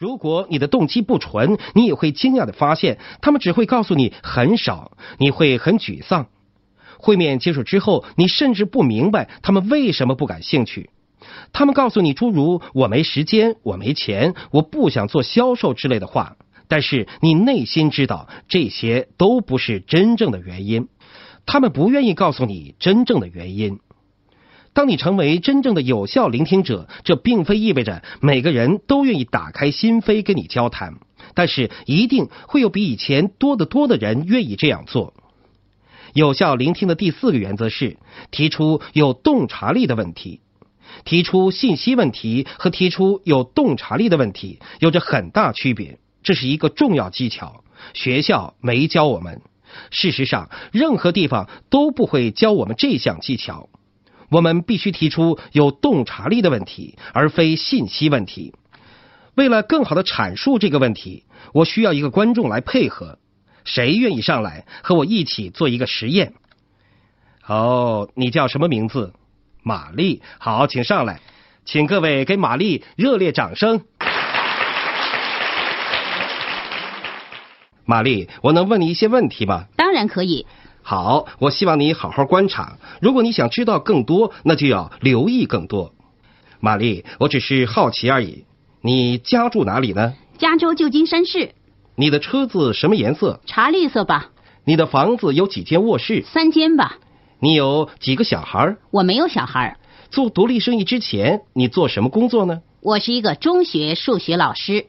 如果你的动机不纯，你也会惊讶的发现，他们只会告诉你很少，你会很沮丧。会面结束之后，你甚至不明白他们为什么不感兴趣。他们告诉你诸如“我没时间”“我没钱”“我不想做销售”之类的话，但是你内心知道这些都不是真正的原因。他们不愿意告诉你真正的原因。当你成为真正的有效聆听者，这并非意味着每个人都愿意打开心扉跟你交谈，但是一定会有比以前多得多的人愿意这样做。有效聆听的第四个原则是提出有洞察力的问题。提出信息问题和提出有洞察力的问题有着很大区别，这是一个重要技巧。学校没教我们，事实上，任何地方都不会教我们这项技巧。我们必须提出有洞察力的问题，而非信息问题。为了更好的阐述这个问题，我需要一个观众来配合。谁愿意上来和我一起做一个实验？哦，你叫什么名字？玛丽，好，请上来，请各位给玛丽热烈掌声。玛丽，我能问你一些问题吗？当然可以。好，我希望你好好观察。如果你想知道更多，那就要留意更多。玛丽，我只是好奇而已。你家住哪里呢？加州旧金山市。你的车子什么颜色？茶绿色吧。你的房子有几间卧室？三间吧。你有几个小孩？我没有小孩。做独立生意之前，你做什么工作呢？我是一个中学数学老师。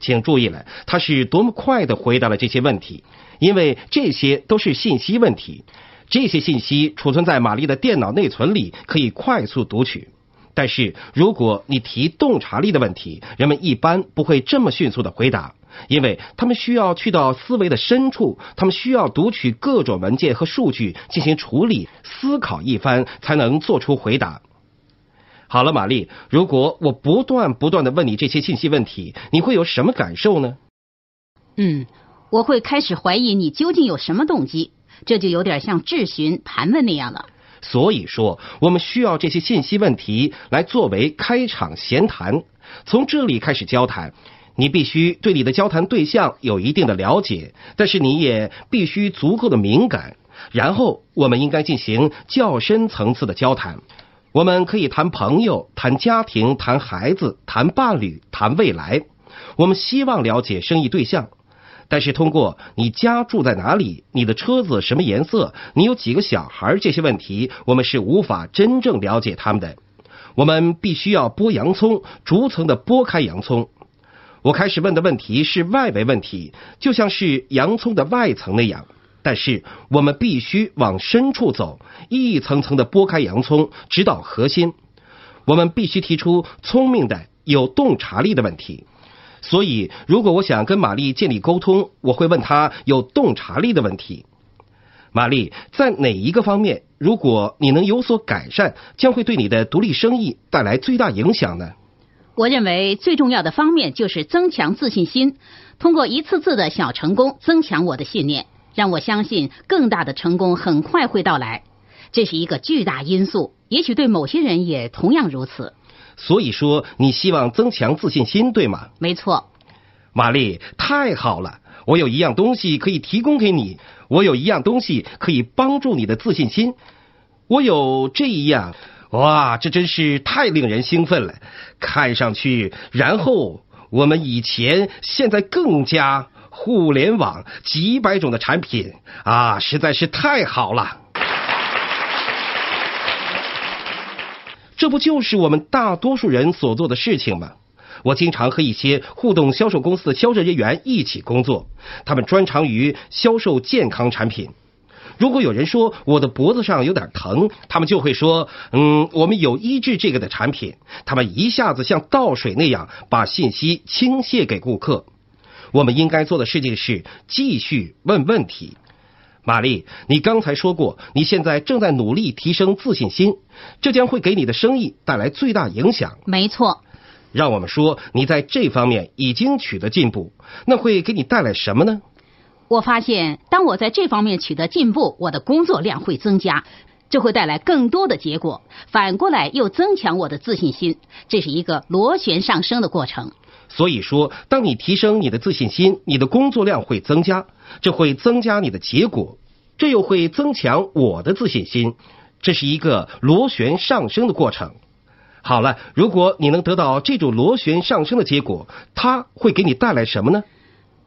请注意了，他是多么快的回答了这些问题，因为这些都是信息问题。这些信息储存在玛丽的电脑内存里，可以快速读取。但是如果你提洞察力的问题，人们一般不会这么迅速的回答。因为他们需要去到思维的深处，他们需要读取各种文件和数据进行处理、思考一番，才能做出回答。好了，玛丽，如果我不断不断的问你这些信息问题，你会有什么感受呢？嗯，我会开始怀疑你究竟有什么动机，这就有点像质询、盘问那样了。所以说，我们需要这些信息问题来作为开场闲谈，从这里开始交谈。你必须对你的交谈对象有一定的了解，但是你也必须足够的敏感。然后，我们应该进行较深层次的交谈。我们可以谈朋友、谈家庭、谈孩子、谈伴侣、谈未来。我们希望了解生意对象，但是通过你家住在哪里、你的车子什么颜色、你有几个小孩这些问题，我们是无法真正了解他们的。我们必须要剥洋葱，逐层的剥开洋葱。我开始问的问题是外围问题，就像是洋葱的外层那样。但是我们必须往深处走，一层层的剥开洋葱，直到核心。我们必须提出聪明的、有洞察力的问题。所以，如果我想跟玛丽建立沟通，我会问她有洞察力的问题。玛丽，在哪一个方面，如果你能有所改善，将会对你的独立生意带来最大影响呢？我认为最重要的方面就是增强自信心，通过一次次的小成功增强我的信念，让我相信更大的成功很快会到来。这是一个巨大因素，也许对某些人也同样如此。所以说，你希望增强自信心，对吗？没错，玛丽，太好了！我有一样东西可以提供给你，我有一样东西可以帮助你的自信心，我有这一样。哇，这真是太令人兴奋了！看上去，然后我们以前、现在更加互联网几百种的产品啊，实在是太好了！这不就是我们大多数人所做的事情吗？我经常和一些互动销售公司的销售人员一起工作，他们专长于销售健康产品。如果有人说我的脖子上有点疼，他们就会说：“嗯，我们有医治这个的产品。”他们一下子像倒水那样把信息倾泻给顾客。我们应该做的事情是继续问问题。玛丽，你刚才说过，你现在正在努力提升自信心，这将会给你的生意带来最大影响。没错。让我们说你在这方面已经取得进步，那会给你带来什么呢？我发现，当我在这方面取得进步，我的工作量会增加，这会带来更多的结果。反过来又增强我的自信心，这是一个螺旋上升的过程。所以说，当你提升你的自信心，你的工作量会增加，这会增加你的结果，这又会增强我的自信心，这是一个螺旋上升的过程。好了，如果你能得到这种螺旋上升的结果，它会给你带来什么呢？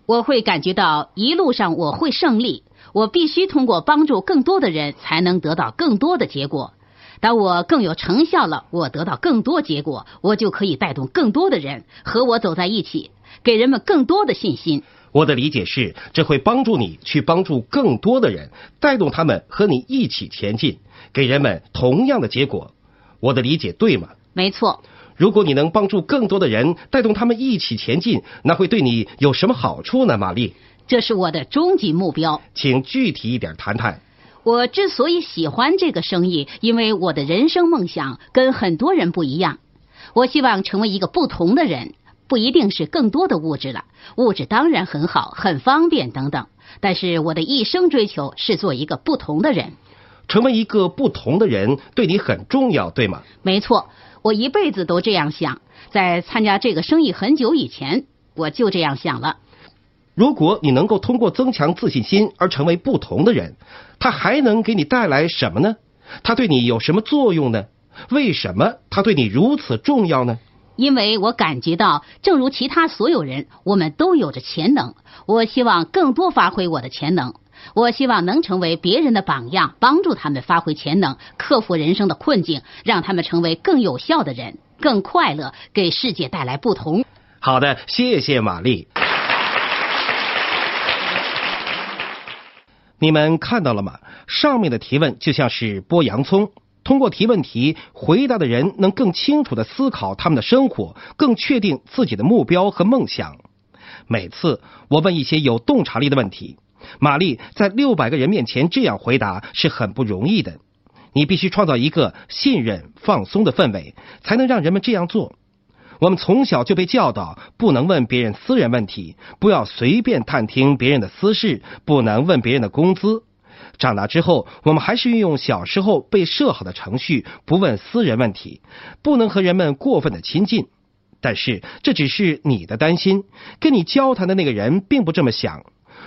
我会感觉到一路上我会胜利。我必须通过帮助更多的人，才能得到更多的结果。当我更有成效了，我得到更多结果，我就可以带动更多的人和我走在一起，给人们更多的信心。我的理解是，这会帮助你去帮助更多的人，带动他们和你一起前进，给人们同样的结果。我的理解对吗？没错。如果你能帮助更多的人，带动他们一起前进，那会对你有什么好处呢，玛丽？这是我的终极目标。请具体一点谈谈。我之所以喜欢这个生意，因为我的人生梦想跟很多人不一样。我希望成为一个不同的人，不一定是更多的物质了，物质当然很好，很方便等等。但是我的一生追求是做一个不同的人。成为一个不同的人对你很重要，对吗？没错。我一辈子都这样想，在参加这个生意很久以前，我就这样想了。如果你能够通过增强自信心而成为不同的人，它还能给你带来什么呢？它对你有什么作用呢？为什么它对你如此重要呢？因为我感觉到，正如其他所有人，我们都有着潜能。我希望更多发挥我的潜能。我希望能成为别人的榜样，帮助他们发挥潜能，克服人生的困境，让他们成为更有效的人，更快乐，给世界带来不同。好的，谢谢玛丽。你们看到了吗？上面的提问就像是剥洋葱，通过提问题回答的人能更清楚的思考他们的生活，更确定自己的目标和梦想。每次我问一些有洞察力的问题。玛丽在六百个人面前这样回答是很不容易的。你必须创造一个信任、放松的氛围，才能让人们这样做。我们从小就被教导不能问别人私人问题，不要随便探听别人的私事，不能问别人的工资。长大之后，我们还是运用小时候被设好的程序，不问私人问题，不能和人们过分的亲近。但是这只是你的担心，跟你交谈的那个人并不这么想。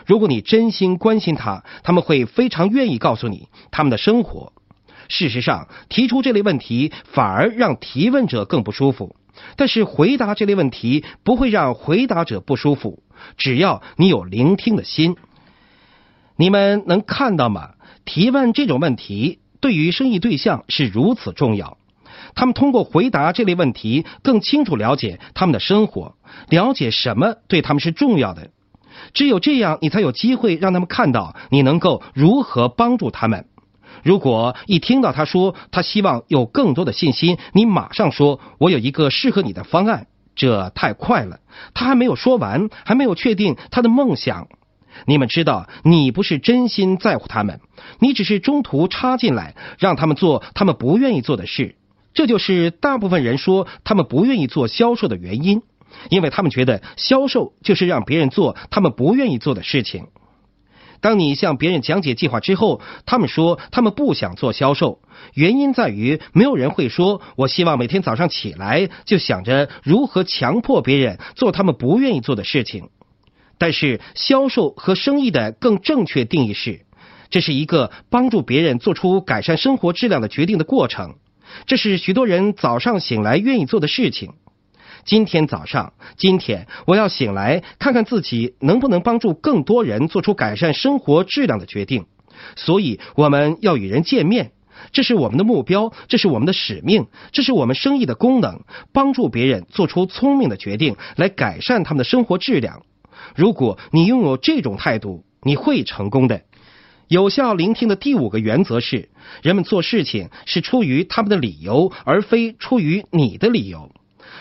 如果你真心关心他，他们会非常愿意告诉你他们的生活。事实上，提出这类问题反而让提问者更不舒服，但是回答这类问题不会让回答者不舒服。只要你有聆听的心，你们能看到吗？提问这种问题对于生意对象是如此重要。他们通过回答这类问题，更清楚了解他们的生活，了解什么对他们是重要的。只有这样，你才有机会让他们看到你能够如何帮助他们。如果一听到他说他希望有更多的信心，你马上说：“我有一个适合你的方案。”这太快了，他还没有说完，还没有确定他的梦想。你们知道，你不是真心在乎他们，你只是中途插进来，让他们做他们不愿意做的事。这就是大部分人说他们不愿意做销售的原因。因为他们觉得销售就是让别人做他们不愿意做的事情。当你向别人讲解计划之后，他们说他们不想做销售，原因在于没有人会说“我希望每天早上起来就想着如何强迫别人做他们不愿意做的事情”。但是，销售和生意的更正确定义是：这是一个帮助别人做出改善生活质量的决定的过程。这是许多人早上醒来愿意做的事情。今天早上，今天我要醒来看看自己能不能帮助更多人做出改善生活质量的决定。所以，我们要与人见面，这是我们的目标，这是我们的使命，这是我们生意的功能，帮助别人做出聪明的决定，来改善他们的生活质量。如果你拥有这种态度，你会成功的。有效聆听的第五个原则是：人们做事情是出于他们的理由，而非出于你的理由。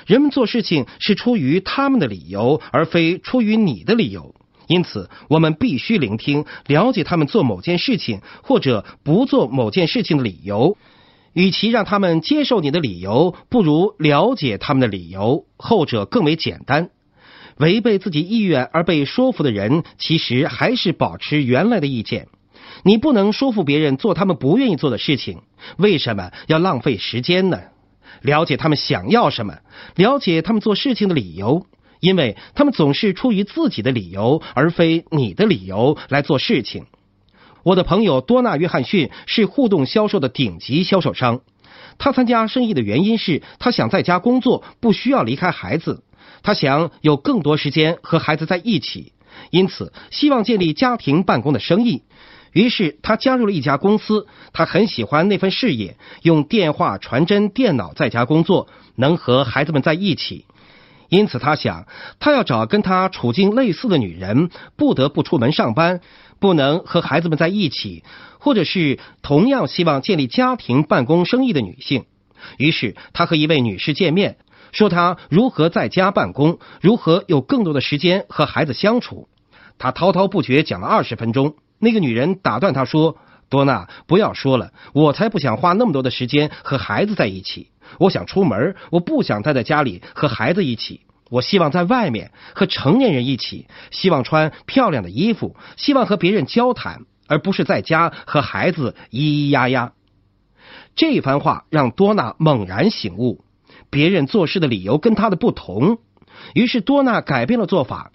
人们做事情是出于他们的理由，而非出于你的理由。因此，我们必须聆听、了解他们做某件事情或者不做某件事情的理由。与其让他们接受你的理由，不如了解他们的理由，后者更为简单。违背自己意愿而被说服的人，其实还是保持原来的意见。你不能说服别人做他们不愿意做的事情。为什么要浪费时间呢？了解他们想要什么，了解他们做事情的理由，因为他们总是出于自己的理由，而非你的理由来做事情。我的朋友多纳·约翰逊是互动销售的顶级销售商。他参加生意的原因是他想在家工作，不需要离开孩子。他想有更多时间和孩子在一起，因此希望建立家庭办公的生意。于是他加入了一家公司。他很喜欢那份事业，用电话、传真、电脑在家工作，能和孩子们在一起。因此他想，他要找跟他处境类似的女人，不得不出门上班。不能和孩子们在一起，或者是同样希望建立家庭办公生意的女性。于是他和一位女士见面，说他如何在家办公，如何有更多的时间和孩子相处。他滔滔不绝讲了二十分钟。那个女人打断他说：“多娜，不要说了，我才不想花那么多的时间和孩子在一起。我想出门，我不想待在家里和孩子一起。”我希望在外面和成年人一起，希望穿漂亮的衣服，希望和别人交谈，而不是在家和孩子咿咿呀呀。这番话让多娜猛然醒悟，别人做事的理由跟他的不同。于是多娜改变了做法，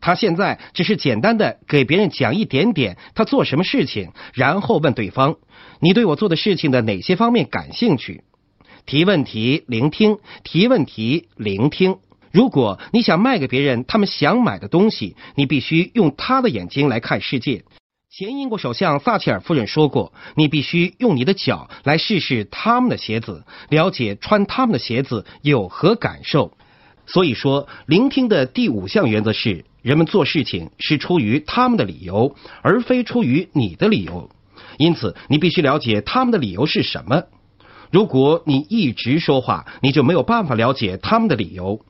他现在只是简单的给别人讲一点点他做什么事情，然后问对方：“你对我做的事情的哪些方面感兴趣？”提问题，聆听；提问题，聆听。如果你想卖给别人他们想买的东西，你必须用他的眼睛来看世界。前英国首相撒切尔夫人说过：“你必须用你的脚来试试他们的鞋子，了解穿他们的鞋子有何感受。”所以说，聆听的第五项原则是：人们做事情是出于他们的理由，而非出于你的理由。因此，你必须了解他们的理由是什么。如果你一直说话，你就没有办法了解他们的理由。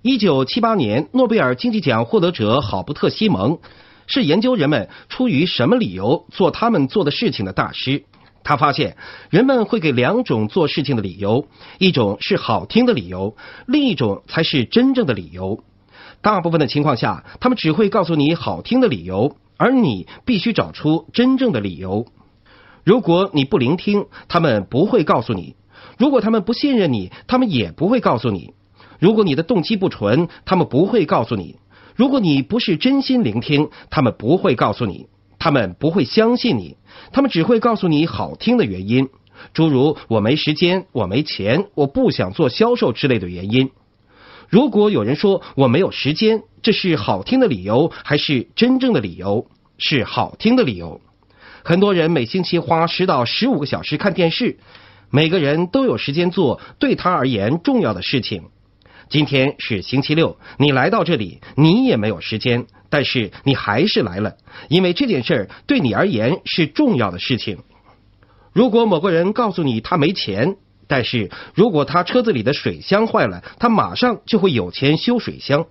一九七八年，诺贝尔经济奖获得者郝伯特·西蒙是研究人们出于什么理由做他们做的事情的大师。他发现，人们会给两种做事情的理由，一种是好听的理由，另一种才是真正的理由。大部分的情况下，他们只会告诉你好听的理由，而你必须找出真正的理由。如果你不聆听，他们不会告诉你；如果他们不信任你，他们也不会告诉你。如果你的动机不纯，他们不会告诉你；如果你不是真心聆听，他们不会告诉你。他们不会相信你，他们只会告诉你好听的原因，诸如“我没时间”“我没钱”“我不想做销售”之类的原因。如果有人说我没有时间，这是好听的理由还是真正的理由？是好听的理由。很多人每星期花十到十五个小时看电视，每个人都有时间做对他而言重要的事情。今天是星期六，你来到这里，你也没有时间，但是你还是来了，因为这件事儿对你而言是重要的事情。如果某个人告诉你他没钱，但是如果他车子里的水箱坏了，他马上就会有钱修水箱。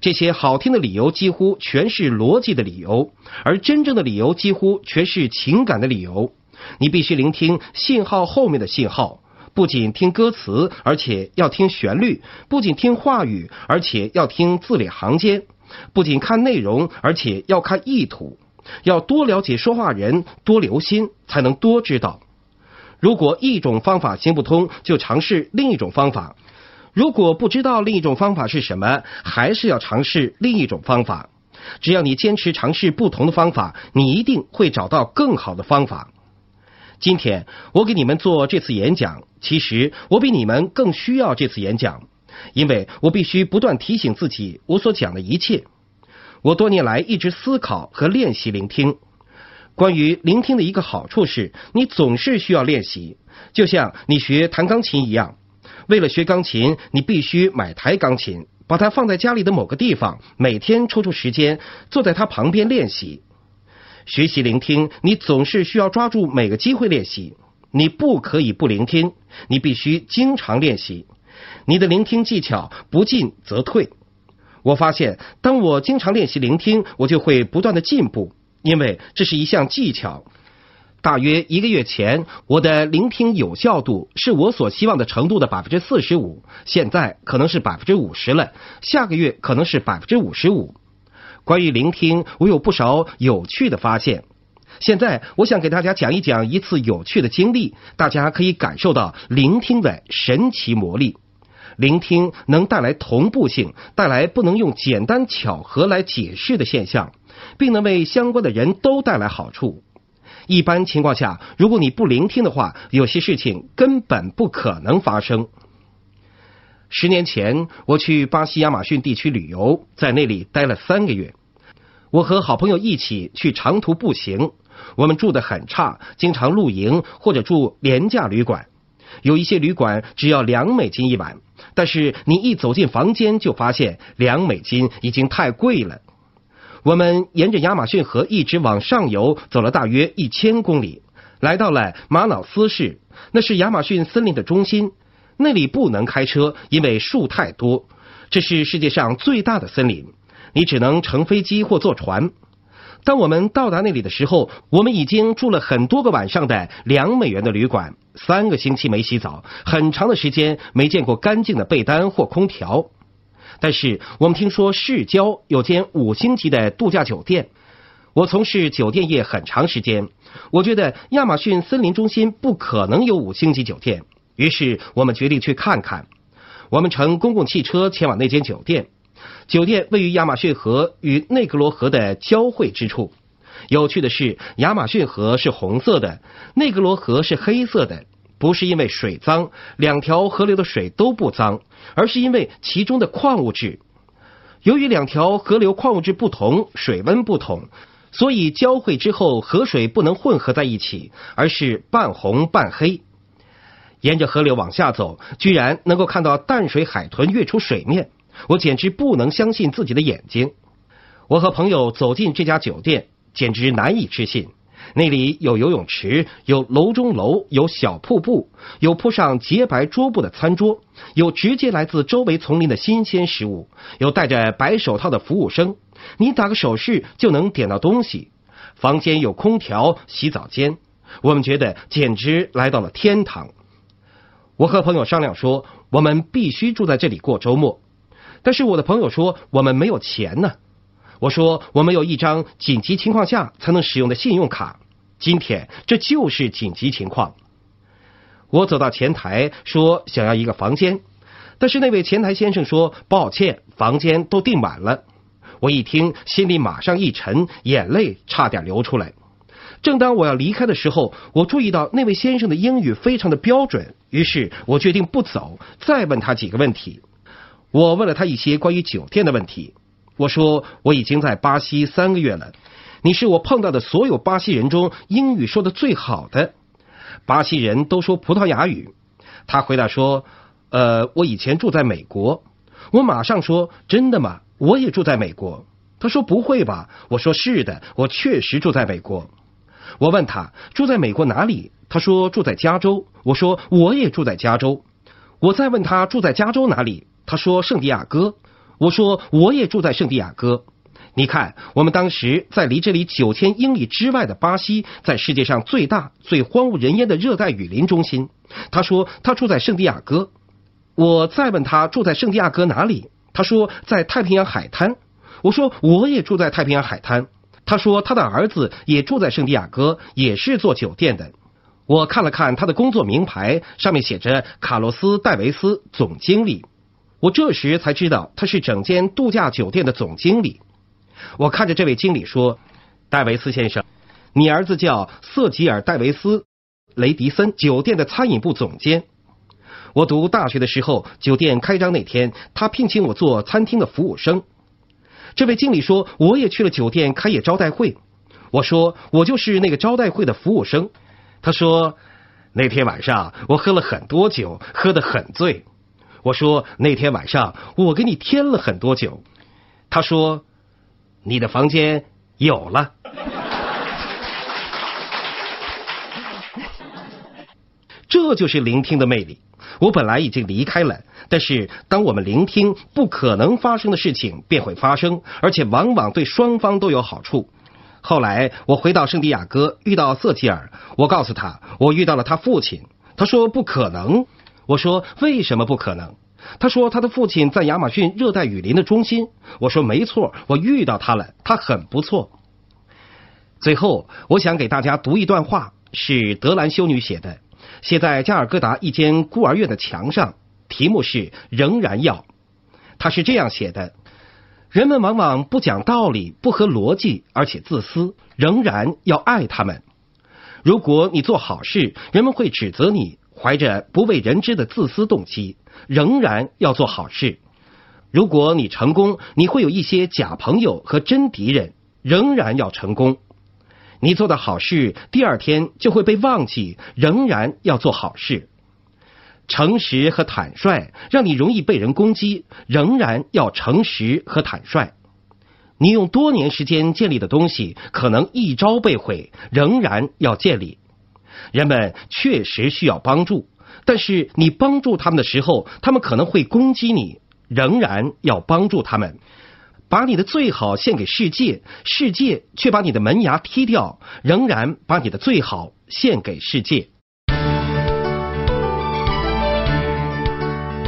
这些好听的理由几乎全是逻辑的理由，而真正的理由几乎全是情感的理由。你必须聆听信号后面的信号。不仅听歌词，而且要听旋律；不仅听话语，而且要听字里行间；不仅看内容，而且要看意图。要多了解说话人，多留心，才能多知道。如果一种方法行不通，就尝试另一种方法；如果不知道另一种方法是什么，还是要尝试另一种方法。只要你坚持尝试不同的方法，你一定会找到更好的方法。今天我给你们做这次演讲，其实我比你们更需要这次演讲，因为我必须不断提醒自己我所讲的一切。我多年来一直思考和练习聆听。关于聆听的一个好处是，你总是需要练习，就像你学弹钢琴一样。为了学钢琴，你必须买台钢琴，把它放在家里的某个地方，每天抽出时间坐在它旁边练习。学习聆听，你总是需要抓住每个机会练习。你不可以不聆听，你必须经常练习。你的聆听技巧不进则退。我发现，当我经常练习聆听，我就会不断的进步，因为这是一项技巧。大约一个月前，我的聆听有效度是我所希望的程度的百分之四十五，现在可能是百分之五十了，下个月可能是百分之五十五。关于聆听，我有不少有趣的发现。现在，我想给大家讲一讲一次有趣的经历，大家可以感受到聆听的神奇魔力。聆听能带来同步性，带来不能用简单巧合来解释的现象，并能为相关的人都带来好处。一般情况下，如果你不聆听的话，有些事情根本不可能发生。十年前，我去巴西亚马逊地区旅游，在那里待了三个月。我和好朋友一起去长途步行，我们住的很差，经常露营或者住廉价旅馆。有一些旅馆只要两美金一晚，但是你一走进房间就发现两美金已经太贵了。我们沿着亚马逊河一直往上游，走了大约一千公里，来到了马瑙斯市，那是亚马逊森林的中心。那里不能开车，因为树太多。这是世界上最大的森林，你只能乘飞机或坐船。当我们到达那里的时候，我们已经住了很多个晚上的两美元的旅馆，三个星期没洗澡，很长的时间没见过干净的被单或空调。但是我们听说市郊有间五星级的度假酒店。我从事酒店业很长时间，我觉得亚马逊森林中心不可能有五星级酒店。于是我们决定去看看。我们乘公共汽车前往那间酒店。酒店位于亚马逊河与内格罗河的交汇之处。有趣的是，亚马逊河是红色的，内格罗河是黑色的。不是因为水脏，两条河流的水都不脏，而是因为其中的矿物质。由于两条河流矿物质不同，水温不同，所以交汇之后河水不能混合在一起，而是半红半黑。沿着河流往下走，居然能够看到淡水海豚跃出水面，我简直不能相信自己的眼睛。我和朋友走进这家酒店，简直难以置信。那里有游泳池，有楼中楼，有小瀑布，有铺上洁白桌布的餐桌，有直接来自周围丛林的新鲜食物，有戴着白手套的服务生，你打个手势就能点到东西。房间有空调、洗澡间，我们觉得简直来到了天堂。我和朋友商量说，我们必须住在这里过周末。但是我的朋友说，我们没有钱呢。我说，我们有一张紧急情况下才能使用的信用卡。今天这就是紧急情况。我走到前台说想要一个房间，但是那位前台先生说抱歉，房间都订满了。我一听，心里马上一沉，眼泪差点流出来。正当我要离开的时候，我注意到那位先生的英语非常的标准，于是我决定不走，再问他几个问题。我问了他一些关于酒店的问题。我说我已经在巴西三个月了，你是我碰到的所有巴西人中英语说的最好的。巴西人都说葡萄牙语。他回答说：“呃，我以前住在美国。”我马上说：“真的吗？我也住在美国。”他说：“不会吧？”我说：“是的，我确实住在美国。”我问他住在美国哪里，他说住在加州。我说我也住在加州。我再问他住在加州哪里，他说圣地亚哥。我说我也住在圣地亚哥。你看，我们当时在离这里九千英里之外的巴西，在世界上最大、最荒无人烟的热带雨林中心。他说他住在圣地亚哥。我再问他住在圣地亚哥哪里，他说在太平洋海滩。我说我也住在太平洋海滩。他说他的儿子也住在圣地亚哥，也是做酒店的。我看了看他的工作名牌，上面写着卡洛斯·戴维斯总经理。我这时才知道他是整间度假酒店的总经理。我看着这位经理说：“戴维斯先生，你儿子叫瑟吉尔·戴维斯·雷迪森，酒店的餐饮部总监。我读大学的时候，酒店开张那天，他聘请我做餐厅的服务生。”这位经理说：“我也去了酒店开业招待会。”我说：“我就是那个招待会的服务生。”他说：“那天晚上我喝了很多酒，喝得很醉。”我说：“那天晚上我给你添了很多酒。”他说：“你的房间有了。”这就是聆听的魅力。我本来已经离开了，但是当我们聆听，不可能发生的事情便会发生，而且往往对双方都有好处。后来我回到圣地亚哥，遇到瑟吉尔，我告诉他我遇到了他父亲。他说不可能。我说为什么不可能？他说他的父亲在亚马逊热带雨林的中心。我说没错，我遇到他了，他很不错。最后，我想给大家读一段话，是德兰修女写的。写在加尔各答一间孤儿院的墙上，题目是“仍然要”。他是这样写的：人们往往不讲道理、不合逻辑，而且自私，仍然要爱他们。如果你做好事，人们会指责你怀着不为人知的自私动机，仍然要做好事。如果你成功，你会有一些假朋友和真敌人，仍然要成功。你做的好事，第二天就会被忘记，仍然要做好事。诚实和坦率让你容易被人攻击，仍然要诚实和坦率。你用多年时间建立的东西，可能一朝被毁，仍然要建立。人们确实需要帮助，但是你帮助他们的时候，他们可能会攻击你，仍然要帮助他们。把你的最好献给世界，世界却把你的门牙踢掉，仍然把你的最好献给世界。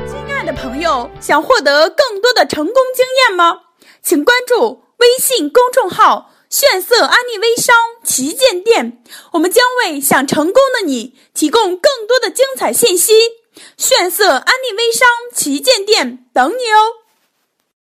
亲爱的朋友，想获得更多的成功经验吗？请关注微信公众号“炫色安利微商旗舰店”，我们将为想成功的你提供更多的精彩信息。炫色安利微商旗舰店等你哦。